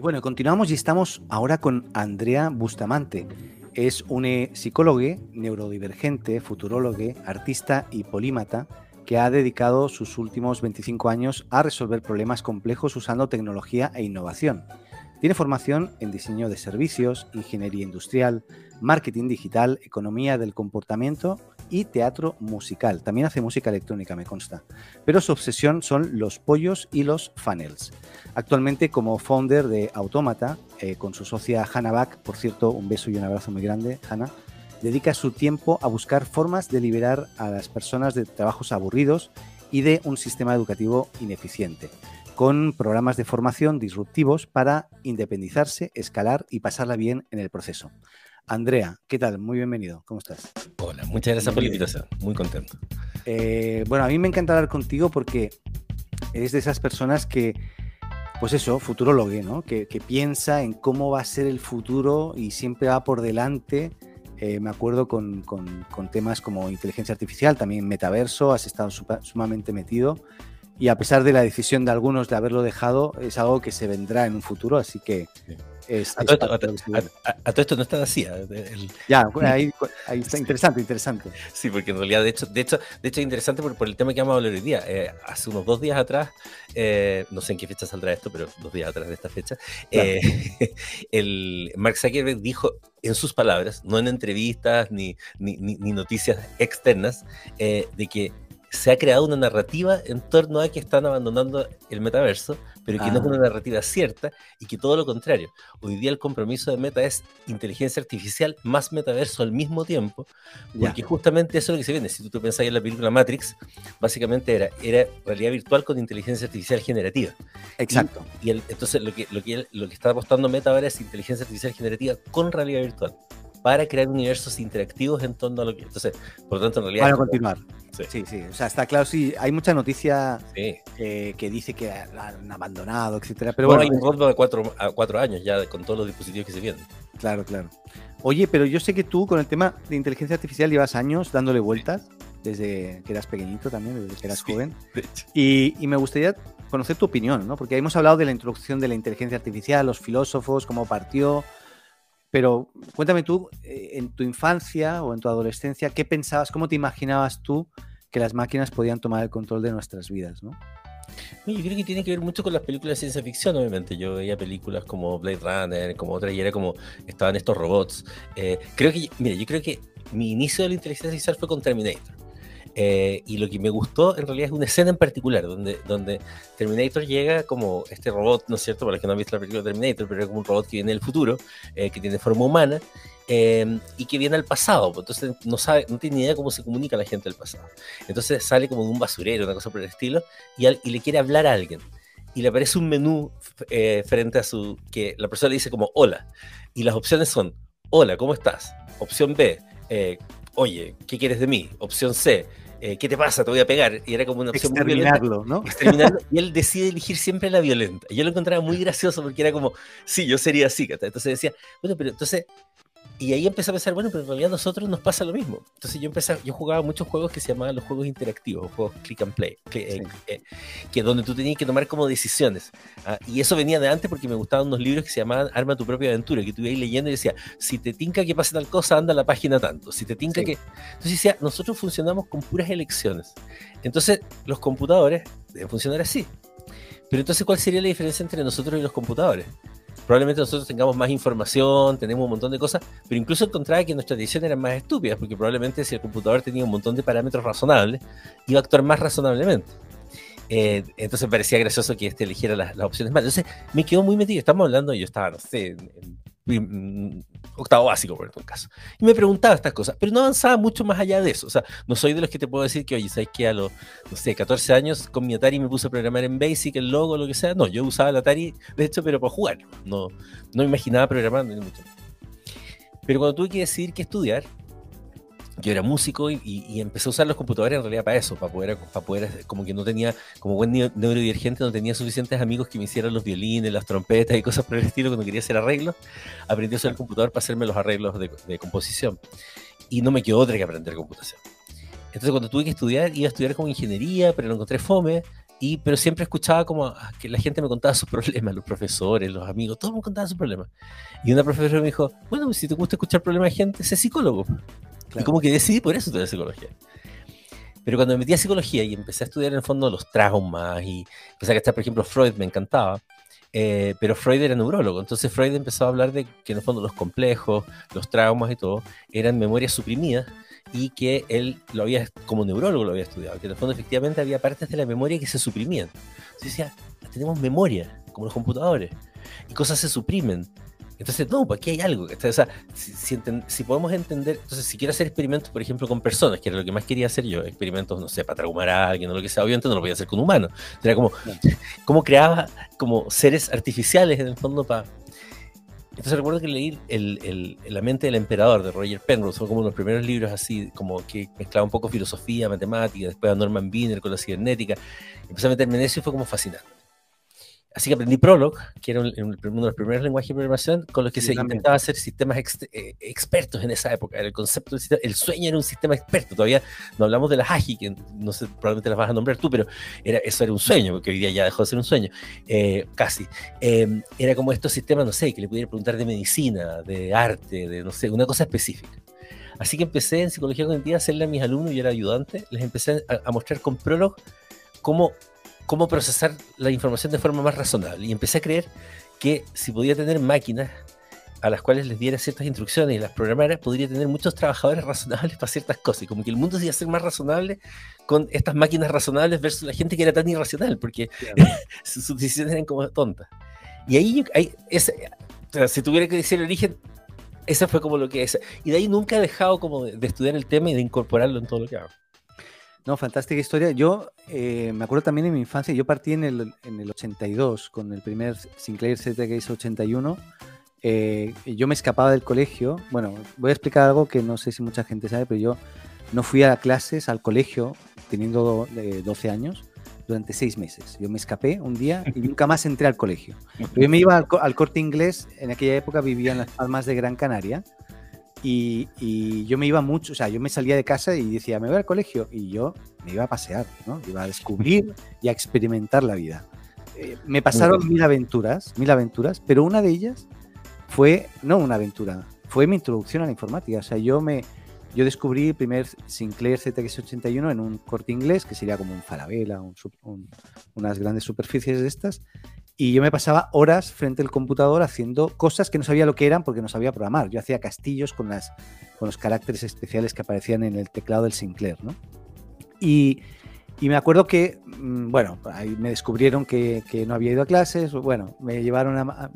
Bueno, continuamos y estamos ahora con Andrea Bustamante. Es un psicólogo, neurodivergente, futurólogo, artista y polímata que ha dedicado sus últimos 25 años a resolver problemas complejos usando tecnología e innovación. Tiene formación en diseño de servicios, ingeniería industrial, marketing digital, economía del comportamiento y teatro musical. También hace música electrónica, me consta. Pero su obsesión son los pollos y los funnels. Actualmente como founder de Autómata, eh, con su socia Hannah Bach, por cierto, un beso y un abrazo muy grande, Hannah, dedica su tiempo a buscar formas de liberar a las personas de trabajos aburridos y de un sistema educativo ineficiente, con programas de formación disruptivos para independizarse, escalar y pasarla bien en el proceso. Andrea, ¿qué tal? Muy bienvenido. ¿Cómo estás? Hola, muchas gracias por la invitación. Muy contento. Eh, bueno, a mí me encanta hablar contigo porque eres de esas personas que, pues eso, futurólogo, ¿no? Que, piensa en cómo va a ser el futuro y siempre va por delante. Eh, me acuerdo con, temas como inteligencia artificial, también metaverso, has estado sumamente metido. Y a pesar de la decisión de algunos de haberlo dejado, es algo que se vendrá en un futuro, así que a, todo esto, no está vacía. Ya, ahí, está interesante, interesante. Sí, porque en realidad, de hecho, de hecho, de hecho es interesante por, el tema que vamos a hablar hoy día. Eh, hace unos dos días atrás, eh, no sé en qué fecha saldrá esto, pero dos días atrás de esta fecha, eh, el Mark Zuckerberg dijo en sus palabras, no en entrevistas ni, ni, ni noticias externas, de que se ha creado una narrativa en torno a que están abandonando el metaverso, pero que no es una ah. narrativa cierta y que todo lo contrario. Hoy día el compromiso de Meta es inteligencia artificial más metaverso al mismo tiempo, porque justamente eso es lo que se viene. Si tú te pensás en la película Matrix, básicamente era, era realidad virtual con inteligencia artificial generativa. Exacto. Y, entonces lo que, lo, que, lo que está apostando Meta ahora es inteligencia artificial generativa con realidad virtual para crear universos interactivos en torno a lo que. Entonces, por lo tanto, en realidad. Para continuar. Sí. sí, O sea, está claro, sí. Hay mucha noticia que dice que han abandonado, etcétera. Pero bueno, hay un roadmap de cuatro, a cuatro años ya con todos los dispositivos que se vienen. Claro, claro. Oye, pero yo sé que tú con el tema de inteligencia artificial llevas años dándole vueltas, desde que eras pequeñito también, desde que eras joven. Y, y me gustaría conocer tu opinión, ¿no? Porque hemos hablado de la introducción de la inteligencia artificial, los filósofos, cómo partió, pero cuéntame tú, eh, en tu infancia o en tu adolescencia, ¿qué pensabas, cómo te imaginabas tú que las máquinas podían tomar el control de nuestras vidas, ¿no? Yo creo que tiene que ver mucho con las películas de ciencia ficción, obviamente. Yo veía películas como Blade Runner, como otras, y era como estaban estos robots. Eh, creo que, mira, yo creo que mi inicio de la inteligencia artificial fue con Terminator. Eh, y lo que me gustó en realidad es una escena en particular, donde, donde Terminator llega como este robot, ¿no es cierto? Para los que no han visto la película Terminator, pero es como un robot que viene del futuro, eh, que tiene forma humana. Eh, y que viene al pasado, pues, entonces no sabe, no tiene ni idea cómo se comunica la gente del pasado. Entonces sale como de un basurero, una cosa por el estilo, y, y le quiere hablar a alguien. Y le aparece un menú frente a su, que la persona le dice como hola. Y las opciones son, hola, ¿cómo estás? Opción B, oye, ¿qué quieres de mí? Opción C, eh, ¿qué te pasa? Te voy a pegar. Y era como una opción muy violenta. ¿no? Exterminarlo. y él decide elegir siempre la violenta. Y yo lo encontraba muy gracioso porque era como, sí, yo sería así. Entonces decía, bueno, pero entonces y ahí empecé a pensar, bueno, pero en realidad a nosotros nos pasa lo mismo. Entonces yo empecé, yo jugaba muchos juegos que se llamaban los juegos interactivos, juegos click and play, que, eh, eh, que donde tú tenías que tomar como decisiones. ¿ah? y eso venía de antes porque me gustaban unos libros que se llamaban Arma tu propia aventura, que tú ibas leyendo y decía, si te tinca que pase tal cosa, anda a la página tanto. Si te tinca que... Entonces decía, nosotros funcionamos con puras elecciones. Entonces los computadores deben funcionar así. Pero entonces, ¿cuál sería la diferencia entre nosotros y los computadores? Probablemente nosotros tengamos más información, tenemos un montón de cosas, pero incluso encontraba que nuestras decisiones eran más estúpidas, porque probablemente si el computador tenía un montón de parámetros razonables, iba a actuar más razonablemente. Eh, entonces parecía gracioso que este eligiera las, opciones más. Entonces me quedó muy metido. Estamos hablando, yo estaba, no sé, en octavo básico, por un caso. Y me preguntaba estas cosas, pero no avanzaba mucho más allá de eso. O sea, no soy de los que te puedo decir que, oye, ¿sabes que A los, no sé, 14 años con mi Atari me puse a programar en Basic, el logo, lo que sea. No, yo usaba el Atari, de hecho, pero para jugar. No, no imaginaba programando ni mucho. Pero cuando tuve que decidir qué estudiar, yo era músico y, empecé a usar los computadores en realidad para eso, para poder, para poder, como que no tenía, como buen neurodivergente, no tenía suficientes amigos que me hicieran los violines, las trompetas y cosas por el estilo cuando quería hacer arreglos. Aprendí a usar el computador para hacerme los arreglos de, de composición. Y no me quedó otra que aprender computación. Entonces cuando tuve que estudiar, iba a estudiar como ingeniería, pero lo encontré fome y, pero siempre escuchaba como que la gente me contaba sus problemas, los profesores, los amigos, todos me contaban sus problemas. Y una profesora me dijo, bueno, si te gusta escuchar problemas de gente, sé psicólogo. Y como que decidí por eso estudiar psicología. Pero cuando me metí a psicología y empecé a estudiar en el fondo los traumas y empecé a estar, por ejemplo, Freud me encantaba, eh, pero Freud era neurólogo, entonces Freud empezó a hablar de que en el fondo los complejos, los traumas y todo eran memorias suprimidas y que él lo había, como neurólogo lo había estudiado, que en el fondo efectivamente había partes de la memoria que se suprimían. Entonces decía, tenemos memoria, como los computadores, y cosas se suprimen. Entonces, no, pues aquí hay algo. O sea, si, podemos entender, entonces, si quiero hacer experimentos, por ejemplo, con personas, que era lo que más quería hacer yo, experimentos, no sé, para traumar a alguien o lo que sea, obviamente no lo podía hacer con humanos. Era como, cómo creaba como seres artificiales en el fondo para... Entonces recuerdo que leí el, La mente del emperador de Roger Penrose, fue como uno de los primeros libros así, como que mezclaba un poco filosofía, matemática, después a Norman Wiener con la cibernética. Empecé a meterme en eso y fue como fascinante. Así que aprendí Prolog, que era uno de los primeros lenguajes de programación con los que se intentaba hacer sistemas eh, expertos en esa época. Era el concepto del sistema, el sueño era un sistema experto. Todavía no hablamos de las AGI, que no sé, probablemente las vas a nombrar tú, pero era, eso era un sueño, porque hoy día ya dejó de ser un sueño, eh, casi. Em, era como estos sistemas, no sé, que le pudiera preguntar de medicina, de arte, de no sé, una cosa específica. Así que empecé en psicología cognitiva a hacerle a mis alumnos, yo era ayudante, les empecé a, a mostrar con Prolog cómo cómo procesar la información de forma más razonable. Y empecé a creer que si podía tener máquinas a las cuales les diera ciertas instrucciones y las programara, podría tener muchos trabajadores razonables para ciertas cosas. Y como que el mundo se iba a ser más razonable con estas máquinas razonables versus la gente que era tan irracional, porque sus decisiones eran como tontas. Y ahí, ahí si tuviera que decir el origen, ese fue como lo que es. Y de ahí nunca he dejado como de estudiar el tema y de incorporarlo en todo lo que hago. No, fantástica historia. Yo eh, me acuerdo también de mi infancia, yo partí en el, en el 82 con el primer Sinclair ZX 81. Eh, yo me escapaba del colegio. Bueno, voy a explicar algo que no sé si mucha gente sabe, pero yo no fui a clases al colegio teniendo 12 eh, años durante seis meses. Yo me escapé un día y nunca más entré al colegio. Yo me iba al, al corte inglés, en aquella época vivía en las Palmas de Gran Canaria y, yo me iba mucho, o sea, yo me salía de casa y decía, me voy al colegio. Y yo me iba a pasear, ¿no? Iba a descubrir y a experimentar la vida. Eh, me pasaron mil aventuras, mil aventuras, pero una de ellas fue, no una aventura, fue mi introducción a la informática. O sea, yo me, yo descubrí el primer Sinclair ZX81 en un corte inglés, que sería como un Falabella, unas grandes superficies de estas, y yo me pasaba horas frente al computador haciendo cosas que no sabía lo que eran porque no sabía programar. Yo hacía castillos con, las, con los caracteres especiales que aparecían en el teclado del Sinclair, ¿no? Y, y me acuerdo que, mm, bueno, ahí me descubrieron que, que, no había ido a clases, bueno, me llevaron a,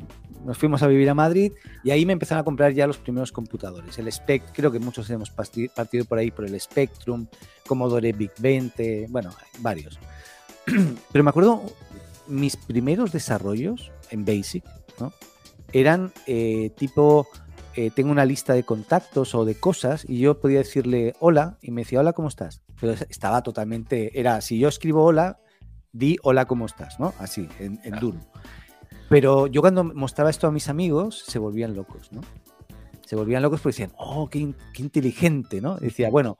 nos fuimos a vivir a Madrid y ahí me empezaron a comprar ya los primeros computadores. El Spectrum, creo que muchos hemos partido por ahí por el Spectrum, Commodore VIC 20, bueno, varios. Pero me acuerdo mis primeros desarrollos en Basic ¿no? eran eh, tipo, eh, tengo una lista de contactos o de cosas y yo podía decirle hola y me decía hola, ¿cómo estás? Pero estaba totalmente, era, si yo escribo hola, di hola, ¿cómo estás? ¿no? Así, en, duro. Pero yo cuando mostraba esto a mis amigos, se volvían locos, ¿no? Se volvían locos porque decían, oh, qué, inteligente, ¿no? decía, bueno,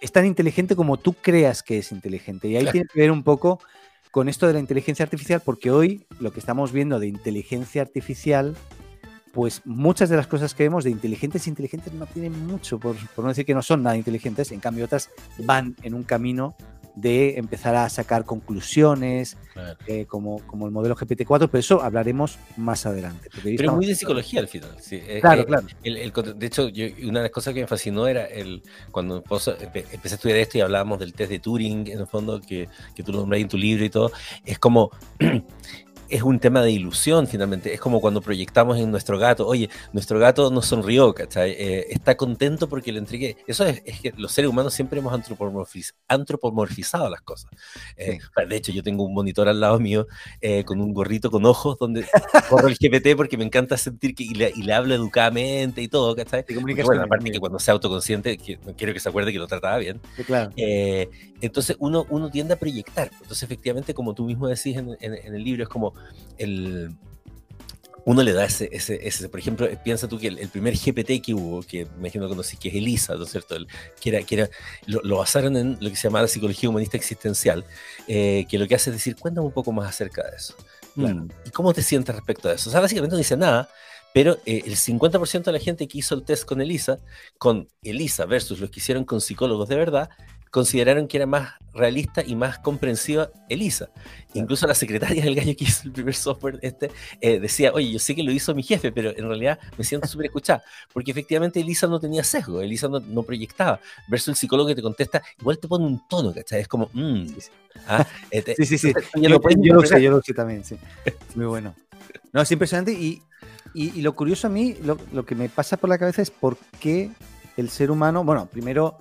es tan inteligente como tú creas que es inteligente. Y ahí tiene que ver un poco con esto de la inteligencia artificial, porque hoy lo que estamos viendo de inteligencia artificial, pues muchas de las cosas que vemos de inteligentes e inteligentes no tienen mucho, por, por no decir que no son nada inteligentes, en cambio otras van en un camino de empezar a sacar conclusiones, eh, como, como el modelo GPT-4, pero eso hablaremos más adelante. Pero muy de psicología al final. Eh, claro, eh, claro. de hecho, una de las cosas que me fascinó era el cuando empecé a estudiar esto y hablábamos del test de Turing, en el fondo, que, que tú lo nombras en tu libro y todo, es como es un tema de ilusión finalmente. Es como cuando proyectamos en nuestro gato, oye, nuestro gato nos sonrió, ¿cachai? Eh, está contento porque le entregué. Eso es, que los seres humanos siempre hemos antropomorfizado las cosas. Eh, de hecho, yo tengo un monitor al lado mío eh, con un gorrito con ojos donde corro el GPT porque me encanta sentir que y le, hablo educadamente y todo, ¿cachai? bueno, aparte que cuando sea autoconsciente, quiero que se acuerde que lo trataba bien. claro. entonces uno, uno tiende a proyectar. Entonces, efectivamente, como tú mismo decís en el libro, es como el, uno le da ese, ese, ese, por ejemplo, piensa tú que el, primer GPT que hubo, que me imagino que conocí, que es ELISA, ¿no es cierto? que era, que era, lo, basaron en lo que se llama psicología humanista existencial, eh, que lo que hace es decir, cuéntame un poco más acerca de eso. Mm, ¿Y cómo te sientes respecto a eso? O sea, básicamente no dice nada, pero eh, el 50% de la gente que hizo el test con ELISA, con ELISA versus los que hicieron con psicólogos de verdad, consideraron que era más realista y más comprensiva Elisa. Incluso la secretaria del gallo que hizo el primer software este eh, decía, oye, yo sé que lo hizo mi jefe, pero en realidad me siento súper escuchada, porque efectivamente Elisa no tenía sesgo, Elisa no, proyectaba, versus el psicólogo que te contesta, igual te pone un tono, ¿cachai? Es como, mmm. sí, sí, sí. Yo, lo, sé, yo lo sé también, sí. Muy bueno. No, es impresionante y, y, lo curioso a mí, lo, lo que me pasa por la cabeza es por qué el ser humano, bueno, primero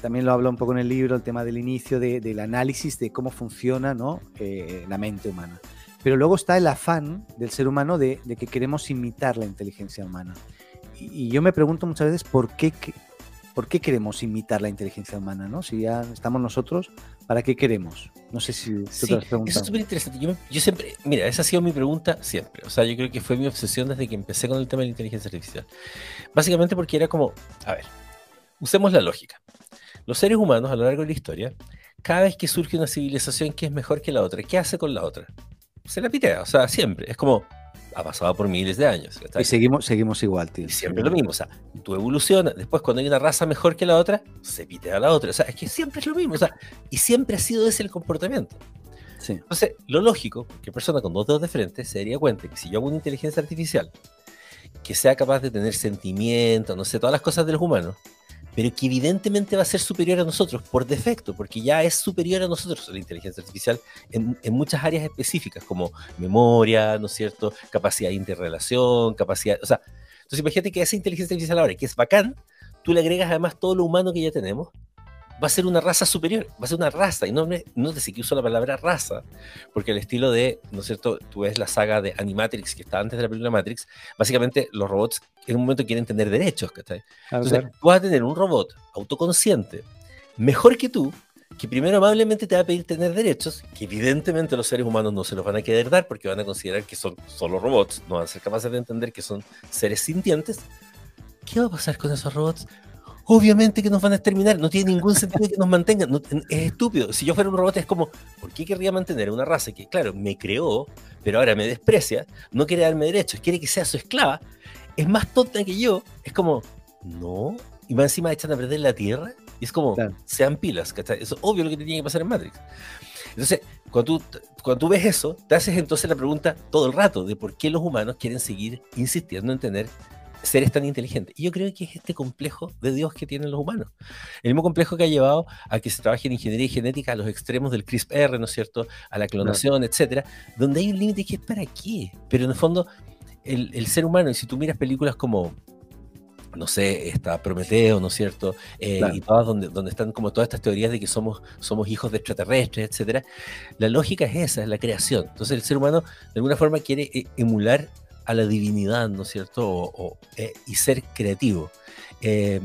también lo habla un poco en el libro, el tema del inicio, del análisis de cómo funciona ¿no? Eh, la mente humana. Pero luego está el afán del ser humano de, que queremos imitar la inteligencia humana. Y, yo me pregunto muchas veces por qué, por qué queremos imitar la inteligencia humana, ¿no? Si ya estamos nosotros, ¿para qué queremos? No sé si tú sí, Eso es súper interesante. Yo, yo, siempre, mira, esa ha sido mi pregunta siempre. O sea, yo creo que fue mi obsesión desde que empecé con el tema de la inteligencia artificial. Básicamente porque era como, a ver, usemos la lógica. Los seres humanos a lo largo de la historia, cada vez que surge una civilización que es mejor que la otra, ¿qué hace con la otra? Se la pitea, o sea, siempre. Es como, ha pasado por miles de años. Y seguimos, seguimos igual, tío. Y siempre lo mismo, o sea, tú evolucionas, después cuando hay una raza mejor que la otra, se pitea a la otra. O sea, es que siempre es lo mismo, o sea, y siempre ha sido ese el comportamiento. Sí. Entonces, lo lógico, que persona con dos dedos de frente se daría cuenta que si yo hago una inteligencia artificial que sea capaz de tener sentimientos, no sé, todas las cosas de los humanos, pero que evidentemente va a ser superior a nosotros por defecto, porque ya es superior a nosotros la inteligencia artificial en, muchas áreas específicas, como memoria, ¿no es cierto? Capacidad de interrelación, capacidad, o sea, entonces imagínate que esa inteligencia artificial ahora, que es bacán, tú le agregas además todo lo humano que ya tenemos, va a ser una raza superior, va a ser una raza, y no, no sé que uso la palabra raza, porque el estilo de, ¿no es cierto? Tú ves la saga de Animatrix que está antes de la película Matrix, básicamente los robots en un momento quieren tener derechos, ¿cachai? Entonces, tú vas a tener un robot autoconsciente, mejor que tú, que primero amablemente te va a pedir tener derechos, que evidentemente los seres humanos no se los van a querer dar porque van a considerar que son solo robots, no van a ser capaces de entender que son seres sintientes. ¿Qué va a pasar con esos robots? Obviamente que nos van a exterminar, no tiene ningún sentido que nos mantengan, es estúpido. Si yo fuera un robot es como, ¿por qué querría mantener una raza que, claro, me creó, pero ahora me desprecia, no quiere darme derechos, quiere que sea su esclava, es más tonta que yo, es como, no, y más encima echan a perder la Tierra, y es como, sean pilas, ¿cachai? Es obvio lo que tiene que pasar en Matrix. Entonces, cuando tú, cuando tú ves eso, te haces entonces la pregunta todo el rato de por qué los humanos quieren seguir insistiendo en tener seres tan inteligentes. Y yo creo que es este complejo de Dios que tienen los humanos. El mismo complejo que ha llevado a que se trabaje en ingeniería genética a los extremos del CRISPR, ¿no es cierto? A la clonación, etcétera, donde hay un límite que es para qué. Pero en el fondo, el, ser humano, y si tú miras películas como no sé, está Prometeo, ¿no es cierto? Eh, y todas donde, donde están como todas estas teorías de que somos, somos hijos de extraterrestres, etcétera. La lógica es esa, es la creación. Entonces el ser humano de alguna forma quiere eh, emular a la divinidad, ¿no es cierto? Eh, y ser creativo. Eh,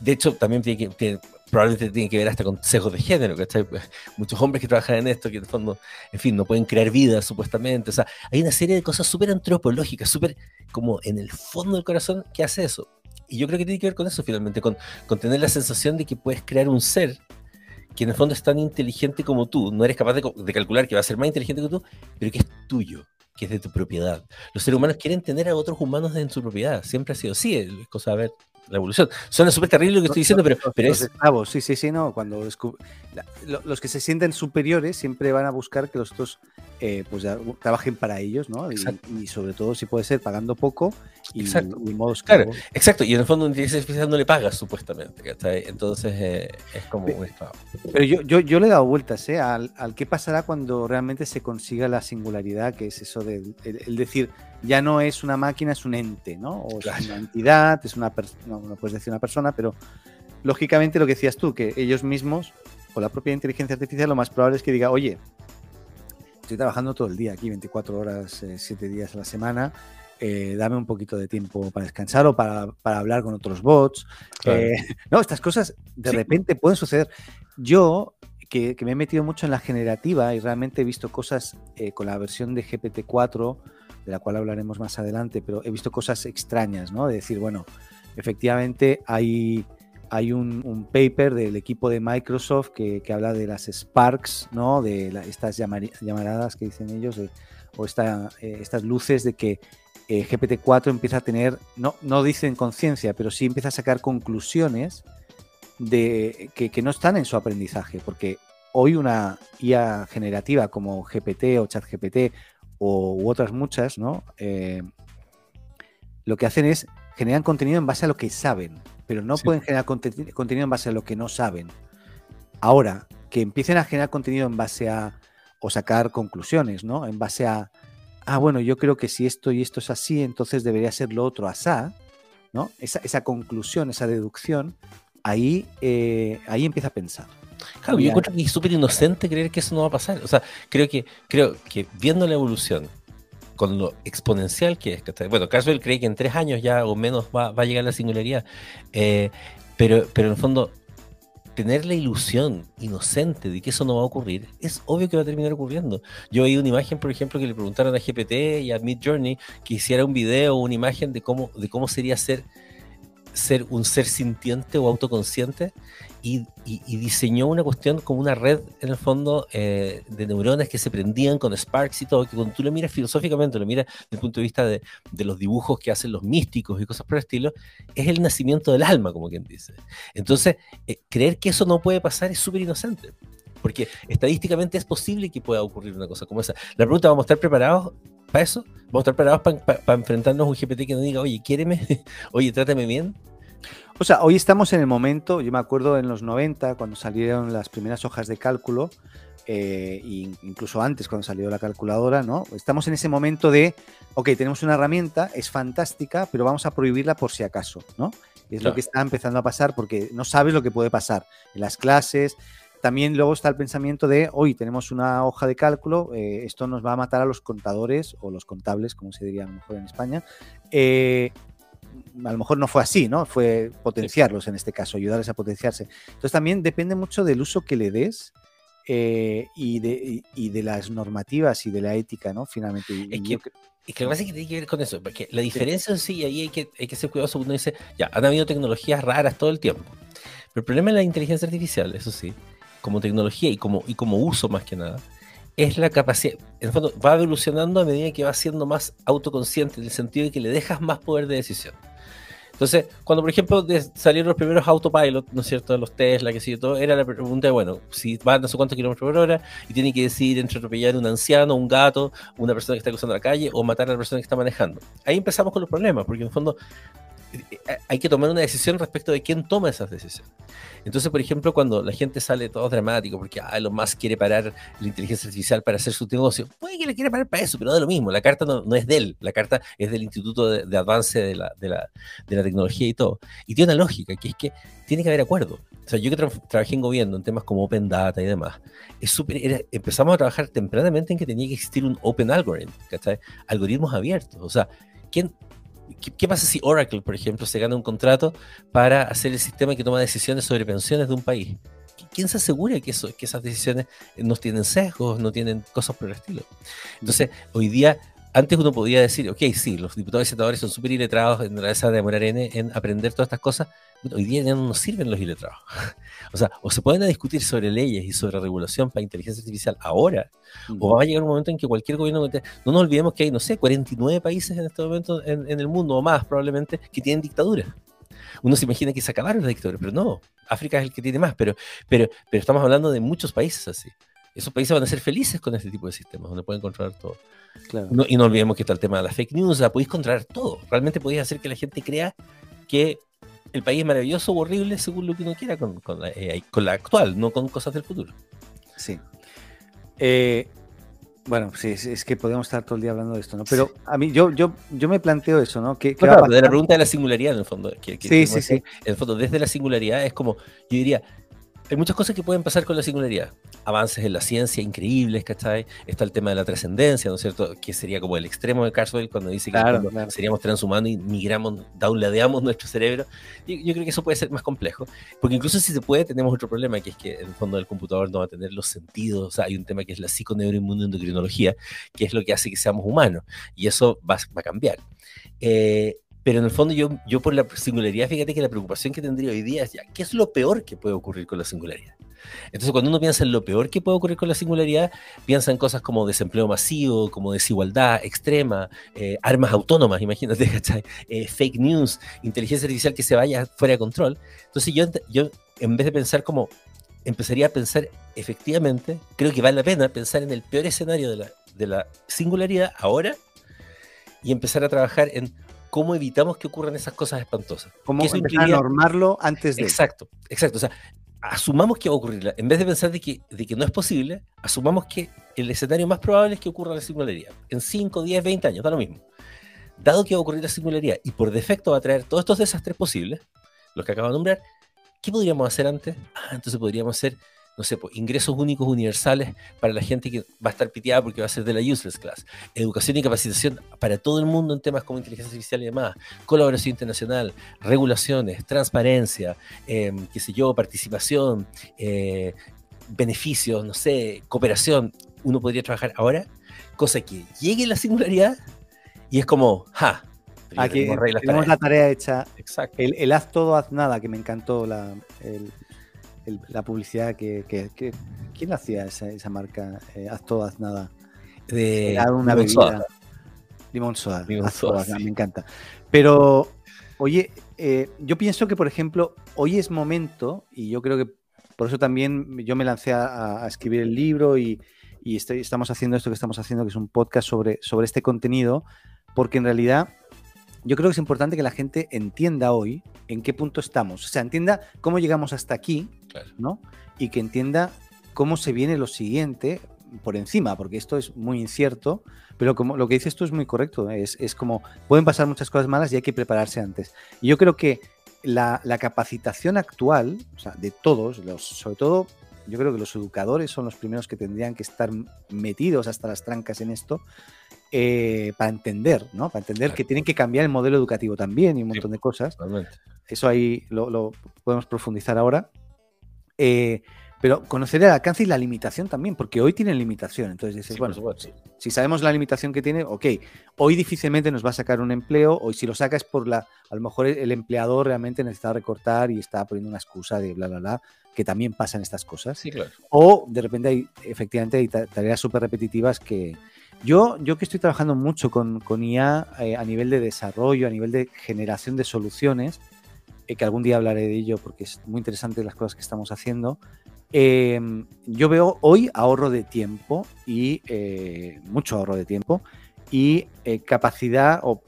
de hecho, también tiene que, probablemente tiene que ver hasta con sesgos de género, ¿cachai? Muchos hombres que trabajan en esto, que en el fondo, en fin, no pueden crear vida, supuestamente. O sea, hay una serie de cosas súper antropológicas, súper como en el fondo del corazón que hace eso. Y yo creo que tiene que ver con eso, finalmente, con, con tener la sensación de que puedes crear un ser que en el fondo es tan inteligente como tú, no eres capaz de, de calcular que va a ser más inteligente que tú, pero que es tuyo que es de tu propiedad. Los seres humanos quieren tener a otros humanos en su propiedad. Siempre ha sido así, es cosa de ver la evolución. Suena súper terrible lo que estoy diciendo, pero, pero es... sí, sí, sí, no. Cuando los que se sienten superiores siempre van a buscar que los otros eh, pues trabajen para ellos, ¿no? Y, sobre todo, si puede ser, pagando poco y, exacto. modos claro, exacto. Y en el fondo, una inteligencia artificial no le pagas, supuestamente. Entonces, eh, es como un estado. Pero yo, yo, yo, le he dado vueltas ¿eh? al, al qué pasará cuando realmente se consiga la singularidad, que es eso de el decir, ya no es una máquina, es un ente, ¿no? O es una entidad, es una no, no puedes decir una persona, pero lógicamente lo que decías tú, que ellos mismos, o la propia inteligencia artificial, lo más probable es que diga, oye, estoy trabajando todo el día aquí, 24 horas, 7 eh, días a la semana, eh, dame un poquito de tiempo para descansar o para, hablar con otros bots. Eh, no, estas cosas de repente pueden suceder. Yo, que, me he metido mucho en la generativa y realmente he visto cosas con la versión de GPT-4 de la cual hablaremos más adelante, pero he visto cosas extrañas, ¿no? De decir, bueno, efectivamente hay, hay un, paper del equipo de Microsoft que, habla de las Sparks, ¿no? De estas llamaradas que dicen ellos, o eh, estas luces de que eh, GPT-4 empieza a tener, no, no dicen conciencia, pero sí empieza a sacar conclusiones de, que, no están en su aprendizaje, porque hoy una IA generativa como GPT o ChatGPT o, u otras muchas, ¿no? Eh, lo que hacen es generan contenido en base a lo que saben, pero no pueden generar contenido en base a lo que no saben. Ahora, que empiecen a generar contenido en base a, o sacar conclusiones, ¿no? En base a, ah, bueno, yo creo que si esto y esto es así, entonces debería ser lo otro asá, ¿no? Esa, esa conclusión, esa deducción, ahí, eh, ahí empieza a pensar. Claro, yo encuentro que es súper inocente creer que eso no va a pasar. O sea, creo que, creo que viendo la evolución, con lo exponencial que es, bueno, Carswell cree que en tres años ya o menos va, a llegar la singularidad, eh, pero, pero en el fondo, tener la ilusión inocente de que eso no va a ocurrir, es obvio que va a terminar ocurriendo. Yo vi una imagen, por ejemplo, que le preguntaron a GPT y a Mid Journey que hiciera un video o una imagen de cómo, de cómo sería ser ser un ser sintiente o autoconsciente y, diseñó una cuestión como una red, en el fondo, eh, de neuronas que se prendían con Sparks y todo, que cuando tú lo miras filosóficamente, lo miras desde el punto de vista de, los dibujos que hacen los místicos y cosas por el estilo, es el nacimiento del alma, como quien dice. Entonces, eh, creer que eso no puede pasar es súper inocente porque estadísticamente es posible que pueda ocurrir una cosa como esa. La pregunta, ¿vamos a estar preparados para eso? ¿Vamos a estar preparados para enfrentarnos a un GPT que nos diga, oye, quiéreme, oye, trátame bien? O sea, hoy estamos en el momento, yo me acuerdo en los 90, cuando salieron las primeras hojas de cálculo, eh, incluso antes cuando salió la calculadora, ¿no? Estamos en ese momento de, ok, tenemos una herramienta, es fantástica, pero vamos a prohibirla por si acaso, ¿no? Es lo que está empezando a pasar porque no sabes lo que puede pasar en las clases. También luego está el pensamiento de, hoy tenemos una hoja de cálculo, eh, esto nos va a matar a los contadores o los contables, como se diría a lo mejor en España. Eh, a lo mejor no fue así, ¿no? Fue potenciarlos en este caso, ayudarles a potenciarse. Entonces también depende mucho del uso que le des eh, y, de, de, las normativas y de la ética, ¿no? Finalmente. Es que, es que lo que pasa es que tiene que ver con eso, porque la diferencia en sí, ahí hay que, hay que ser cuidadoso, uno dice, ya, han habido tecnologías raras todo el tiempo, pero el problema de la inteligencia artificial, eso sí, como tecnología y como, y como uso más que nada, es la capacidad, en el fondo va evolucionando a medida que va siendo más autoconsciente, en el sentido de que le dejas más poder de decisión. Entonces, cuando por ejemplo salieron los primeros autopilot, ¿no es cierto? Los Tesla, que sé todo, era la pregunta de, bueno, si van no sé cuántos kilómetros por hora y tienen que decidir entre atropellar a un anciano, un gato, una persona que está cruzando la calle o matar a la persona que está manejando. Ahí empezamos con los problemas, porque en el fondo hay que tomar una decisión respecto de quién toma esas decisiones. Entonces, por ejemplo, cuando la gente sale todo dramático porque ah, Elon Musk quiere parar la inteligencia artificial para hacer su negocio, puede que le quiera parar para eso, pero da lo mismo. La carta no, es de él, la carta es del Instituto de, Avance de la, de, la, de la, Tecnología y todo. Y tiene una lógica, que es que tiene que haber acuerdo. O sea, yo que trabajé en gobierno en temas como Open Data y demás, es super, empezamos a trabajar tempranamente en que tenía que existir un Open Algorithm, ¿cachai? Algoritmos abiertos. O sea, ¿quién, ¿Qué, pasa si Oracle, por ejemplo, se gana un contrato para hacer el sistema que toma decisiones sobre pensiones de un país? ¿Quién se asegura que, eso, que esas decisiones no tienen sesgos, no tienen cosas por el estilo? Entonces, hoy día, antes uno podía decir, ok, sí, los diputados y senadores son súper iletrados en la de demorar en aprender todas estas cosas, hoy día ya no nos sirven los iletrados. o sea, o se pueden discutir sobre leyes y sobre regulación para inteligencia artificial ahora, o va a llegar un momento en que cualquier gobierno... No nos olvidemos que hay, no sé, 49 países en este momento en, el mundo, o más probablemente, que tienen dictadura. Uno se imagina que se acabaron las dictaduras, pero no, África es el que tiene más, pero, pero, pero estamos hablando de muchos países así. Esos países van a ser felices con este tipo de sistemas, donde pueden controlar todo. y no olvidemos que está el tema de la fake news, la podéis controlar todo. Realmente podéis hacer que la gente crea que el país es maravilloso o horrible según lo que uno quiera con, eh, la, actual, no con cosas del futuro. Sí. Eh, bueno, sí, es, que podemos estar todo el día hablando de esto, ¿no? Pero a mí, yo, yo, yo me planteo eso, ¿no? ¿Qué, de la pregunta de la singularidad, en el fondo. sí, sí, sí. En el fondo, desde la singularidad es como, yo diría, hay muchas cosas que pueden pasar con la singularidad. Avances en la ciencia increíbles, ¿cachai? Está el tema de la trascendencia, ¿no es cierto? Que sería como el extremo de Carswell cuando dice que seríamos transhumanos y migramos, downladeamos nuestro cerebro. Yo, yo, creo que eso puede ser más complejo, porque incluso si se puede, tenemos otro problema, que es que en el fondo del computador no va a tener los sentidos. O sea, hay un tema que es la psiconeuroinmunoendocrinología, que es lo que hace que seamos humanos, y eso va, va a cambiar. Eh, pero en el fondo yo, yo por la singularidad, fíjate que la preocupación que tendría hoy día es ya, ¿qué es lo peor que puede ocurrir con la singularidad? Entonces cuando uno piensa en lo peor que puede ocurrir con la singularidad, piensa en cosas como desempleo masivo, como desigualdad extrema, eh, armas autónomas, imagínate. Eh, fake news, inteligencia artificial que se vaya fuera de control. Entonces yo, yo en vez de pensar como, empezaría a pensar efectivamente, creo que vale la pena pensar en el peor escenario de la, de la singularidad ahora y empezar a trabajar en cómo evitamos que ocurran esas cosas espantosas. ¿Cómo empezar a normarlo antes de...? Exacto, exacto. O sea, asumamos que va a ocurrir. En vez de pensar de que, de que no es posible, asumamos que el escenario más probable es que ocurra la singularidad. En 5, 10, 20 años, da lo mismo. Dado que va a ocurrir la singularidad y por defecto va a traer todos estos desastres posibles, los que acabo de nombrar, ¿qué podríamos hacer antes? Ah, entonces podríamos hacer no sé, pues, ingresos únicos universales para la gente que va a estar piteada porque va a ser de la useless class, educación y capacitación para todo el mundo en temas como inteligencia artificial y demás, colaboración internacional, regulaciones, transparencia, em, qué sé yo, participación, eh, beneficios, no sé, cooperación, uno podría trabajar ahora, cosa que llegue la singularidad y es como, ja, Aquí tenemos la tarea hecha. Exacto. El, haz todo, haz nada, que me encantó la, el, la publicidad que, que, ¿Quién hacía esa, esa marca? Eh, haz todo, haz nada. De una bebida. Limón soda. Me encanta. Pero, oye, eh, yo pienso que, por ejemplo, hoy es momento, y yo creo que por eso también yo me lancé a, escribir el libro y, y estoy, estamos haciendo esto que estamos haciendo, que es un podcast sobre, sobre este contenido, porque en realidad yo creo que es importante que la gente entienda hoy en qué punto estamos. O sea, entienda cómo llegamos hasta aquí, ¿no? Y que entienda cómo se viene lo siguiente por encima, porque esto es muy incierto, pero como lo que dices tú es muy correcto. Es, como, pueden pasar muchas cosas malas y hay que prepararse antes. Y yo creo que la, capacitación actual, o sea, de todos, los, sobre todo yo creo que los educadores son los primeros que tendrían que estar metidos hasta las trancas en esto, eh, para entender, ¿no? Para entender que tienen que cambiar el modelo educativo también y un montón de cosas. Eso ahí lo, podemos profundizar ahora. Eh, pero conocer el alcance y la limitación también, porque hoy tienen limitación. Entonces dices, bueno, si sabemos la limitación que tiene, ok, hoy difícilmente nos va a sacar un empleo, hoy si lo saca es por la, a lo mejor el empleador realmente necesita recortar y está poniendo una excusa de bla, bla, bla, que también pasan estas cosas. Sí, claro. O de repente hay, efectivamente, hay tareas súper repetitivas que, yo, yo que estoy trabajando mucho con, con IA eh, a nivel de desarrollo, a nivel de generación de soluciones, eh, que algún día hablaré de ello porque es muy interesante las cosas que estamos haciendo. Em, yo veo hoy ahorro de tiempo y eh, mucho ahorro de tiempo y capacidad o,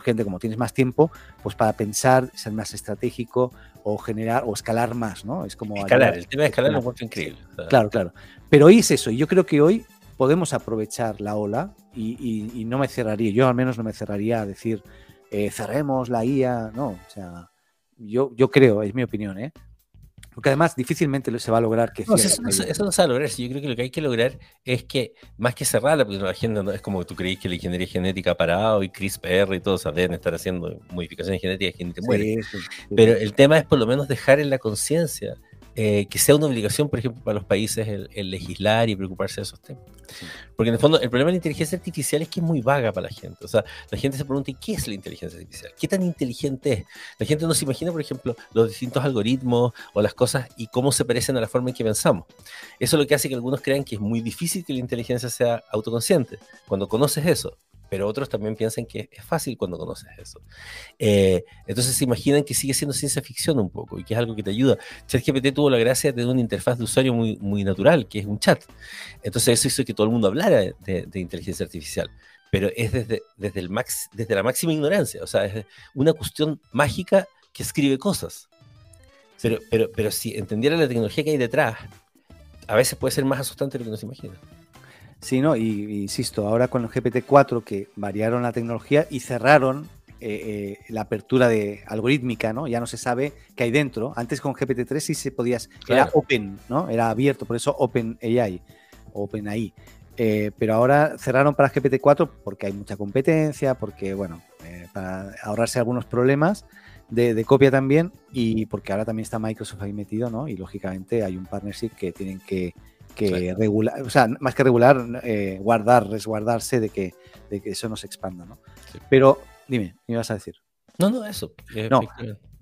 gente como tienes más tiempo, pues para pensar, ser más estratégico o generar o escalar más, ¿no? Es como escalar, el tema de escalar es un increíble. Claro, claro. Pero hoy es eso, y yo creo que hoy podemos aprovechar la ola y, no me cerraría, yo al menos no me cerraría a decir eh, cerremos la IA, no, o sea, yo, yo creo, es mi opinión, ¿eh? Porque además difícilmente se va a lograr que... No, eso, no, se va a lograr. Yo creo que lo que hay que lograr es que, más que porque la agenda no es como tú creís que la ingeniería genética ha parado y CRISPR y todos deben estar haciendo modificaciones genéticas y gente muere. Pero el tema es por lo menos dejar en la conciencia eh, que sea una obligación, por ejemplo, para los países el, legislar y preocuparse de esos temas. Porque en el fondo, el problema de la inteligencia artificial es que es muy vaga para la gente. O sea, la gente se pregunta, ¿qué es la inteligencia artificial? ¿Qué tan inteligente es? La gente no se imagina, por ejemplo, los distintos algoritmos o las cosas y cómo se parecen a la forma en que pensamos. Eso es lo que hace que algunos crean que es muy difícil que la inteligencia sea autoconsciente. Cuando conoces eso, pero otros también piensan que es fácil cuando conoces eso. Eh, entonces se imaginan que sigue siendo ciencia ficción un poco y que es algo que te ayuda. ChatGPT tuvo la gracia de tener una interfaz de usuario muy, muy natural, que es un chat. Entonces eso hizo que todo el mundo hablara de, inteligencia artificial, pero es desde, desde, el max, desde la máxima ignorancia, o sea, es una cuestión mágica que escribe cosas. Pero, pero, pero si entendiera la tecnología que hay detrás, a veces puede ser más asustante de lo que uno se imagina. Sí, no, y, insisto, ahora con el GPT-4 que variaron la tecnología y cerraron eh, la apertura de algorítmica, ¿no? Ya no se sabe qué hay dentro. Antes con GPT-3 sí se podías, era open, ¿no? Era abierto, por eso Open AI, Open AI. pero ahora cerraron para GPT-4 porque hay mucha competencia, porque, bueno, para ahorrarse algunos problemas de, copia también y porque ahora también está Microsoft ahí metido, ¿no? Y lógicamente hay un partnership que tienen que, regular, o sea, más que regular, eh, guardar, resguardarse de que, de que eso no se expanda, ¿no? Pero dime, ¿me ibas a decir? No, no, eso. No,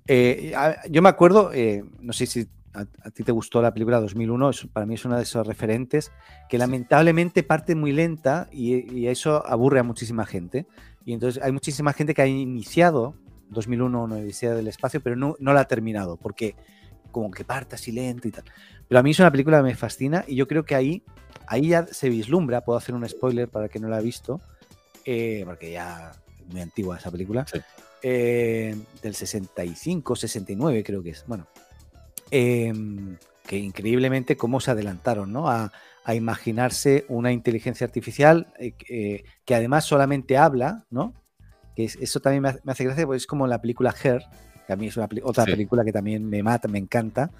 eh, yo me acuerdo, eh, no sé si a, ti te gustó la película 2001, para mí es uno de esos referentes que lamentablemente parte muy lenta y, y, eso aburre a muchísima gente. Y entonces hay muchísima gente que ha iniciado 2001 una odisea del espacio, pero no, no la ha terminado, porque como que parte así lento y tal. Pero a mí es una película que me fascina y yo creo que ahí, ahí ya se vislumbra, puedo hacer un spoiler para que no la ha visto, eh, porque ya es muy antigua esa película, eh, del 65, 69 creo que es. Bueno, em, que increíblemente cómo se adelantaron ¿no? a, a imaginarse una inteligencia artificial eh, que además solamente habla, ¿no? que eso también me hace, gracia, porque es como la película Her, que a mí es una otra película que también me mata, me encanta.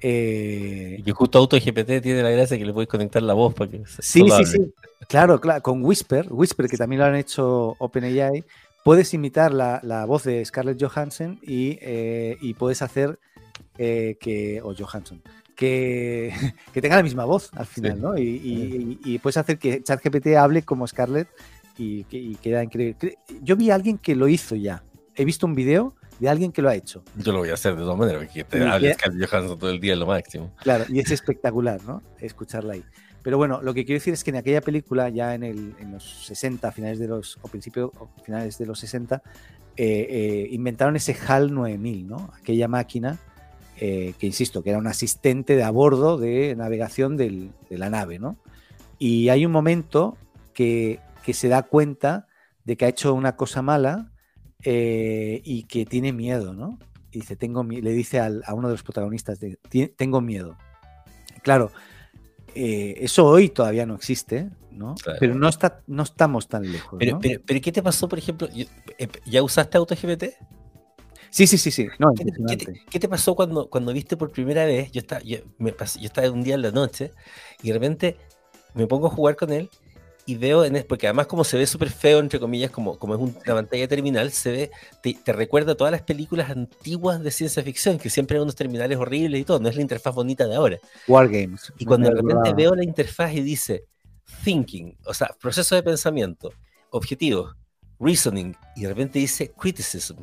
Eh, y que justo AutoGPT tiene la gracia que le puedes conectar la voz para que Sí, sí, sí. Claro, claro, con Whisper, Whisper que también lo han hecho OpenAI, puedes imitar la, la voz de Scarlett Johansson y, eh, y puedes hacer eh, que, o Johansson, que, que, tenga la misma voz al final, ¿no? Y, y, y, puedes hacer que ChatGPT hable como Scarlett y, queda increíble. Yo vi a alguien que lo hizo ya. He visto un video de alguien que lo ha hecho. Yo lo voy a hacer de todas maneras, porque te Johansson todo el día es lo máximo. Claro, y es espectacular, ¿no? Escucharla ahí. Pero bueno, lo que quiero decir es que en aquella película, ya en, el, en los 60, finales de los, o principios, o finales de los 60, eh, eh, inventaron ese HAL 9000, ¿no? Aquella máquina eh, que, insisto, que era un asistente de a bordo de navegación del, de la nave, ¿no? Y hay un momento que que se da cuenta de que ha hecho una cosa mala eh, y que tiene miedo, ¿no? dice, tengo le dice a uno de los protagonistas, de, tengo miedo. Claro, eh, eso hoy todavía no existe, ¿no? Pero no, está, no estamos tan lejos. Pero, pero, ¿qué te pasó, por ejemplo? Eh, ¿Ya usaste AutoGPT? Sí, sí, sí, sí. ¿Qué, te, pasó cuando, cuando viste por primera vez? Yo estaba, yo, me yo estaba un día en la noche y de repente me pongo a jugar con él y veo, en, porque además como se ve súper feo, entre comillas, como, como es una pantalla terminal, se ve, te, recuerda a todas las películas antiguas de ciencia ficción, que siempre hay unos terminales horribles y todo, no es la interfaz bonita de ahora. Wargames. Y cuando de repente veo la interfaz y dice thinking, o sea, proceso de pensamiento, objetivo, reasoning, y de repente dice criticism.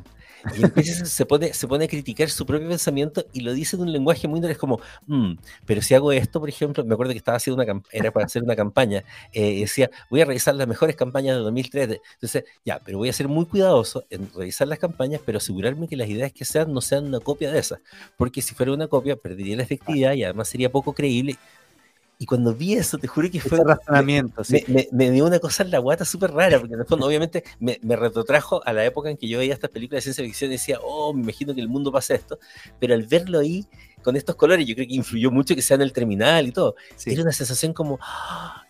Y entonces se pone, se pone a criticar su propio pensamiento y lo dice en un lenguaje muy es como, mm, pero si hago esto, por ejemplo, me acuerdo que estaba haciendo una era para hacer una campaña, eh, decía, voy a revisar las mejores campañas de 2003. Entonces, ya, pero voy a ser muy cuidadoso en revisar las campañas, pero asegurarme que las ideas que sean no sean una copia de esas, porque si fuera una copia perdería la efectividad y además sería poco creíble y cuando vi eso, te juro que fue. razonamiento, me, me, dio una cosa en la guata súper rara, porque en el fondo, obviamente, me, me, retrotrajo a la época en que yo veía estas películas de ciencia ficción y decía, oh, me imagino que el mundo pasa esto. Pero al verlo ahí, con estos colores, yo creo que influyó mucho que sea en el terminal y todo. Era una sensación como, ah,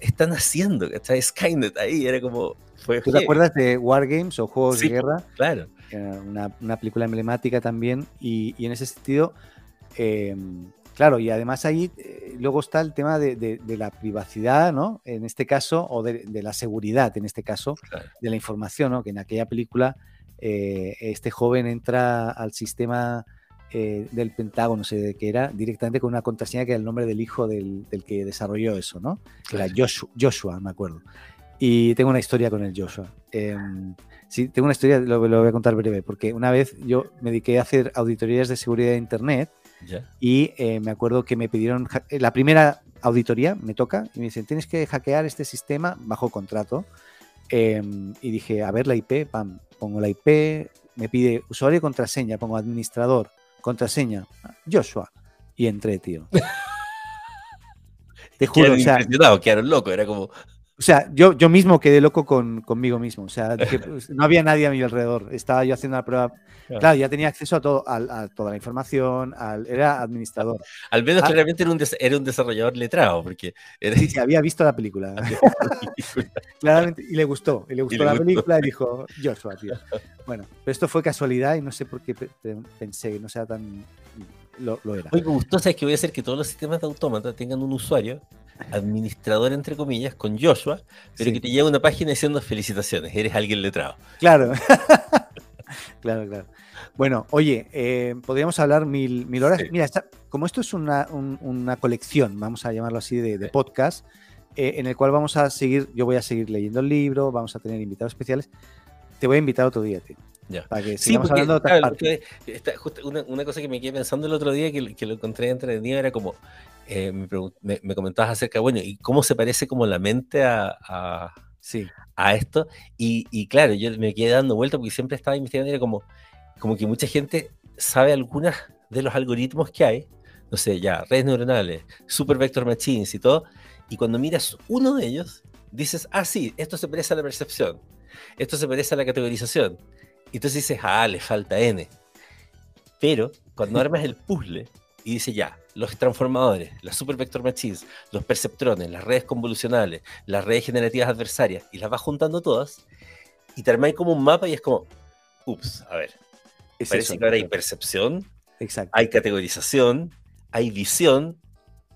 están haciendo, está Skynet ahí, era como. Fue ¿Tú te acuerdas de Wargames o Juegos de Guerra? Claro. Una, una, película emblemática también, y, y en ese sentido. Eh, Claro, y además ahí eh, luego está el tema de, la privacidad, ¿no? En este caso, o de, la seguridad, en este caso, de la información, ¿no? Que en aquella película eh, este joven entra al sistema eh, del Pentágono, no sé de qué era, directamente con una contraseña que era el nombre del hijo del, que desarrolló eso, ¿no? Que era Joshua, me acuerdo. Y tengo una historia con el Joshua. Em, sí, tengo una historia, lo, lo, voy a contar breve, porque una vez yo me dediqué a hacer auditorías de seguridad de Internet y eh, me acuerdo que me pidieron, eh, la primera auditoría me toca y me dicen, tienes que hackear este sistema bajo contrato. Em, y dije, a ver la IP, pam, pongo la IP, me pide usuario y contraseña, pongo administrador, contraseña, Joshua. Y entré, tío. Te juro, o sea, quedaron locos, era como... O sea, yo, yo mismo quedé loco con, conmigo mismo. O sea, pues, no había nadie a mi alrededor. Estaba yo haciendo la prueba. Claro, ya tenía acceso a, todo, a, toda la información. Al, era administrador. Al menos ah. claramente era un, era un desarrollador letrado, porque sí, había visto la película. claramente, y le gustó. Y le gustó la película y dijo, Joshua, tío. Bueno, pero esto fue casualidad y no sé por qué pensé que no sea tan. Lo, lo era. Muy me gustó, ¿sabes que voy a hacer que todos los sistemas de autómata tengan un usuario administrador, entre comillas, con Joshua, pero que te lleva una página diciendo felicitaciones, eres alguien letrado. Claro. claro, claro. Bueno, oye, eh, podríamos hablar mil, mil horas. Mira, como esto es una, colección, vamos a llamarlo así, de, podcast, eh, en el cual vamos a seguir, yo voy a seguir leyendo el libro, vamos a tener invitados especiales. Te voy a invitar otro día, tío. Para que sigamos hablando de otras partes. una, cosa que me quedé pensando el otro día que, que lo encontré entretenido era como eh, me, comentabas acerca, bueno, ¿y cómo se parece como la mente a, sí. a esto? Y, claro, yo me quedé dando vuelta porque siempre estaba investigando y era como, como que mucha gente sabe algunas de los algoritmos que hay, no sé, ya, redes neuronales, super vector machines y todo, y cuando miras uno de ellos, dices, ah, sí, esto se parece a la percepción, esto se parece a la categorización, y entonces dices, ah, le falta N. Pero cuando armas el puzzle y dices, ya, los transformadores, las super vector machines, los perceptrones, las redes convolucionales, las redes generativas adversarias, y las vas juntando todas, y te armáis como un mapa y es como, ups, a ver, parece que ahora hay percepción, hay categorización, hay visión,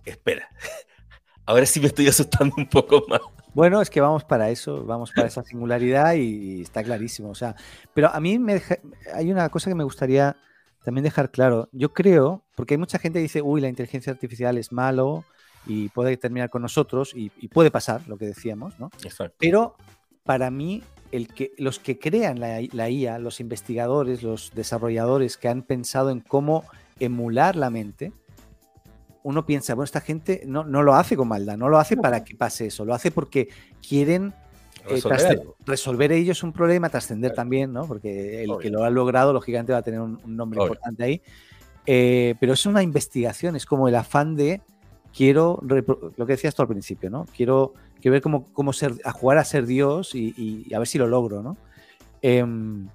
espera, ahora sí me estoy asustando un poco más. Bueno, es que vamos para eso, vamos para esa singularidad y, está clarísimo. O sea, pero a mí me hay una cosa que me gustaría también dejar claro, yo creo, porque hay mucha gente que dice, uy, la inteligencia artificial es malo y puede terminar con nosotros y, puede pasar, lo que decíamos, ¿no? Exacto. Pero para mí, el que, los que crean la, la, IA, los investigadores, los desarrolladores que han pensado en cómo emular la mente, uno piensa, bueno, esta gente no, no lo hace con maldad, no lo hace para que pase eso, lo hace porque quieren eh, resolver, ellos un problema, trascender también, ¿no? Porque el que lo ha logrado, lógicamente, va a tener un, nombre importante ahí. Eh, pero es una investigación, es como el afán de quiero, lo que decías tú al principio, ¿no? Quiero, quiero ver cómo, cómo ser, a jugar a ser Dios y, a ver si lo logro, ¿no? Em,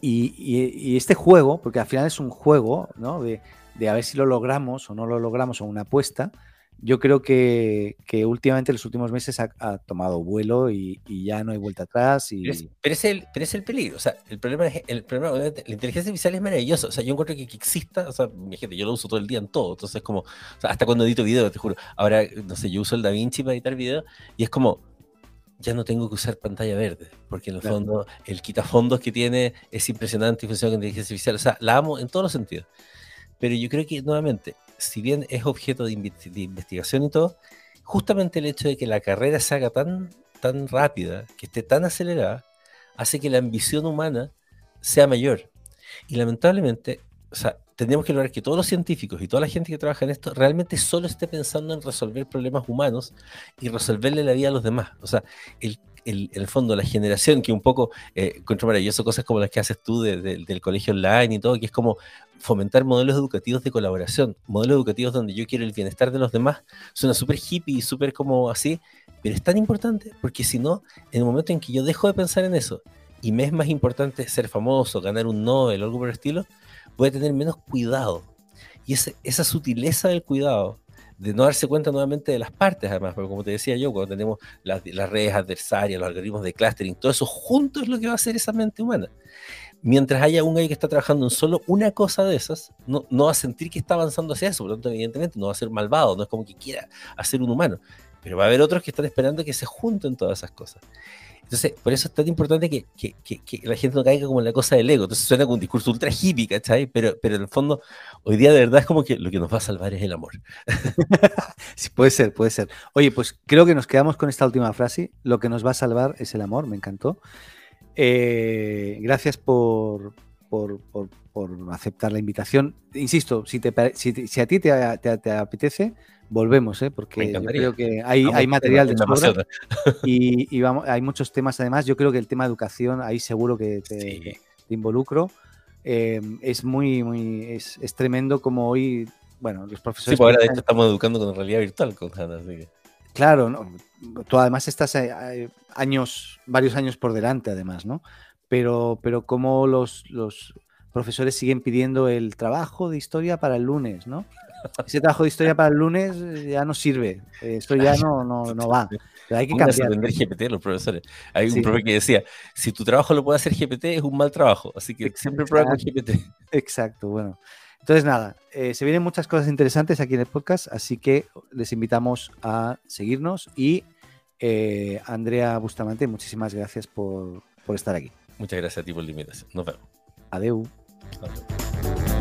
y, este juego, porque al final es un juego, ¿no? De, de, a ver si lo logramos o no lo logramos o una apuesta, yo creo que, últimamente en los últimos meses ha, tomado vuelo y, ya no hay vuelta atrás. Y... Pero, es, el, pero es el peligro. O sea, el problema es, el problema, la inteligencia artificial es maravillosa. O sea, yo encuentro que, que exista, o sea, gente, yo lo uso todo el día en todo. Entonces, como, o sea, hasta cuando edito video, te juro. Ahora, no sé, yo uso el DaVinci para editar video y es como, ya no tengo que usar pantalla verde, porque en el fondo el quitafondos que tiene es impresionante y funciona con inteligencia artificial. O sea, la amo en todos los sentidos. Pero yo creo que, nuevamente, si bien es objeto de, investigación y todo, justamente el hecho de que la carrera se haga tan, tan rápida, que esté tan acelerada, hace que la ambición humana sea mayor. Y lamentablemente, o sea, tendríamos que lograr que todos los científicos y toda la gente que trabaja en esto realmente solo esté pensando en resolver problemas humanos y resolverle la vida a los demás. O sea, el el, el fondo, la generación que un poco eh, encuentro maravilloso cosas como las que haces tú del colegio online y todo, que es como fomentar modelos educativos de colaboración, modelos educativos donde yo quiero el bienestar de los demás. Suena súper hippie y súper como así, pero es tan importante porque si no, en el momento en que yo dejo de pensar en eso y me es más importante ser famoso, ganar un Nobel o algo por el estilo, voy a tener menos cuidado. Y esa sutileza del cuidado de no darse cuenta nuevamente de las partes, además, porque como te decía yo, cuando tenemos las, redes adversarias, los algoritmos de clustering, todo eso junto es lo que va a hacer esa mente humana. Mientras haya un ahí que está trabajando en solo una cosa de esas, no, no va a sentir que está avanzando hacia eso, por lo tanto, evidentemente, no va a ser malvado, no es como que quiera hacer un humano, pero va a haber otros que están esperando que se junten todas esas cosas. Entonces, por eso es tan importante que, que, que, la gente no caiga como en la cosa del ego. Entonces suena como un discurso ultra hippie, ¿cachai? Pero, pero en el fondo, hoy día de verdad es como que lo que nos va a salvar es el amor. sí, puede ser, puede ser. Oye, pues creo que nos quedamos con esta última frase. Lo que nos va a salvar es el amor, me encantó. Eh, gracias por, por, por, por, aceptar la invitación. Insisto, si, te, si, si a ti te, te, te apetece, volvemos, ¿eh? porque yo creo que hay, hay material de sobra y, y, vamos, hay muchos temas además. Yo creo que el tema de educación, ahí seguro que te, involucro. Eh, es muy, muy, es, es, tremendo como hoy, bueno, los profesores... Sí, pues ahora de hecho estamos educando con realidad virtual con Hanna, Claro, ¿no? tú además estás eh, eh, años, varios años por delante, además, ¿no? Pero, pero cómo los, los profesores siguen pidiendo el trabajo de historia para el lunes, ¿no? Ese trabajo de historia para el lunes eh, ya no sirve. Esto ya no, no, no va. hay que cambiar. GPT los profesores. Hay un profe que decía, si tu trabajo lo puede hacer GPT es un mal trabajo. Así que siempre prueba con GPT. Exacto, bueno. Entonces, nada, eh, se vienen muchas cosas interesantes aquí en el podcast, así que les invitamos a seguirnos y eh, Andrea Bustamante, muchísimas gracias por, por estar aquí. Muchas gracias a ti por la invitación. Nos vemos. Adeu. Adeu.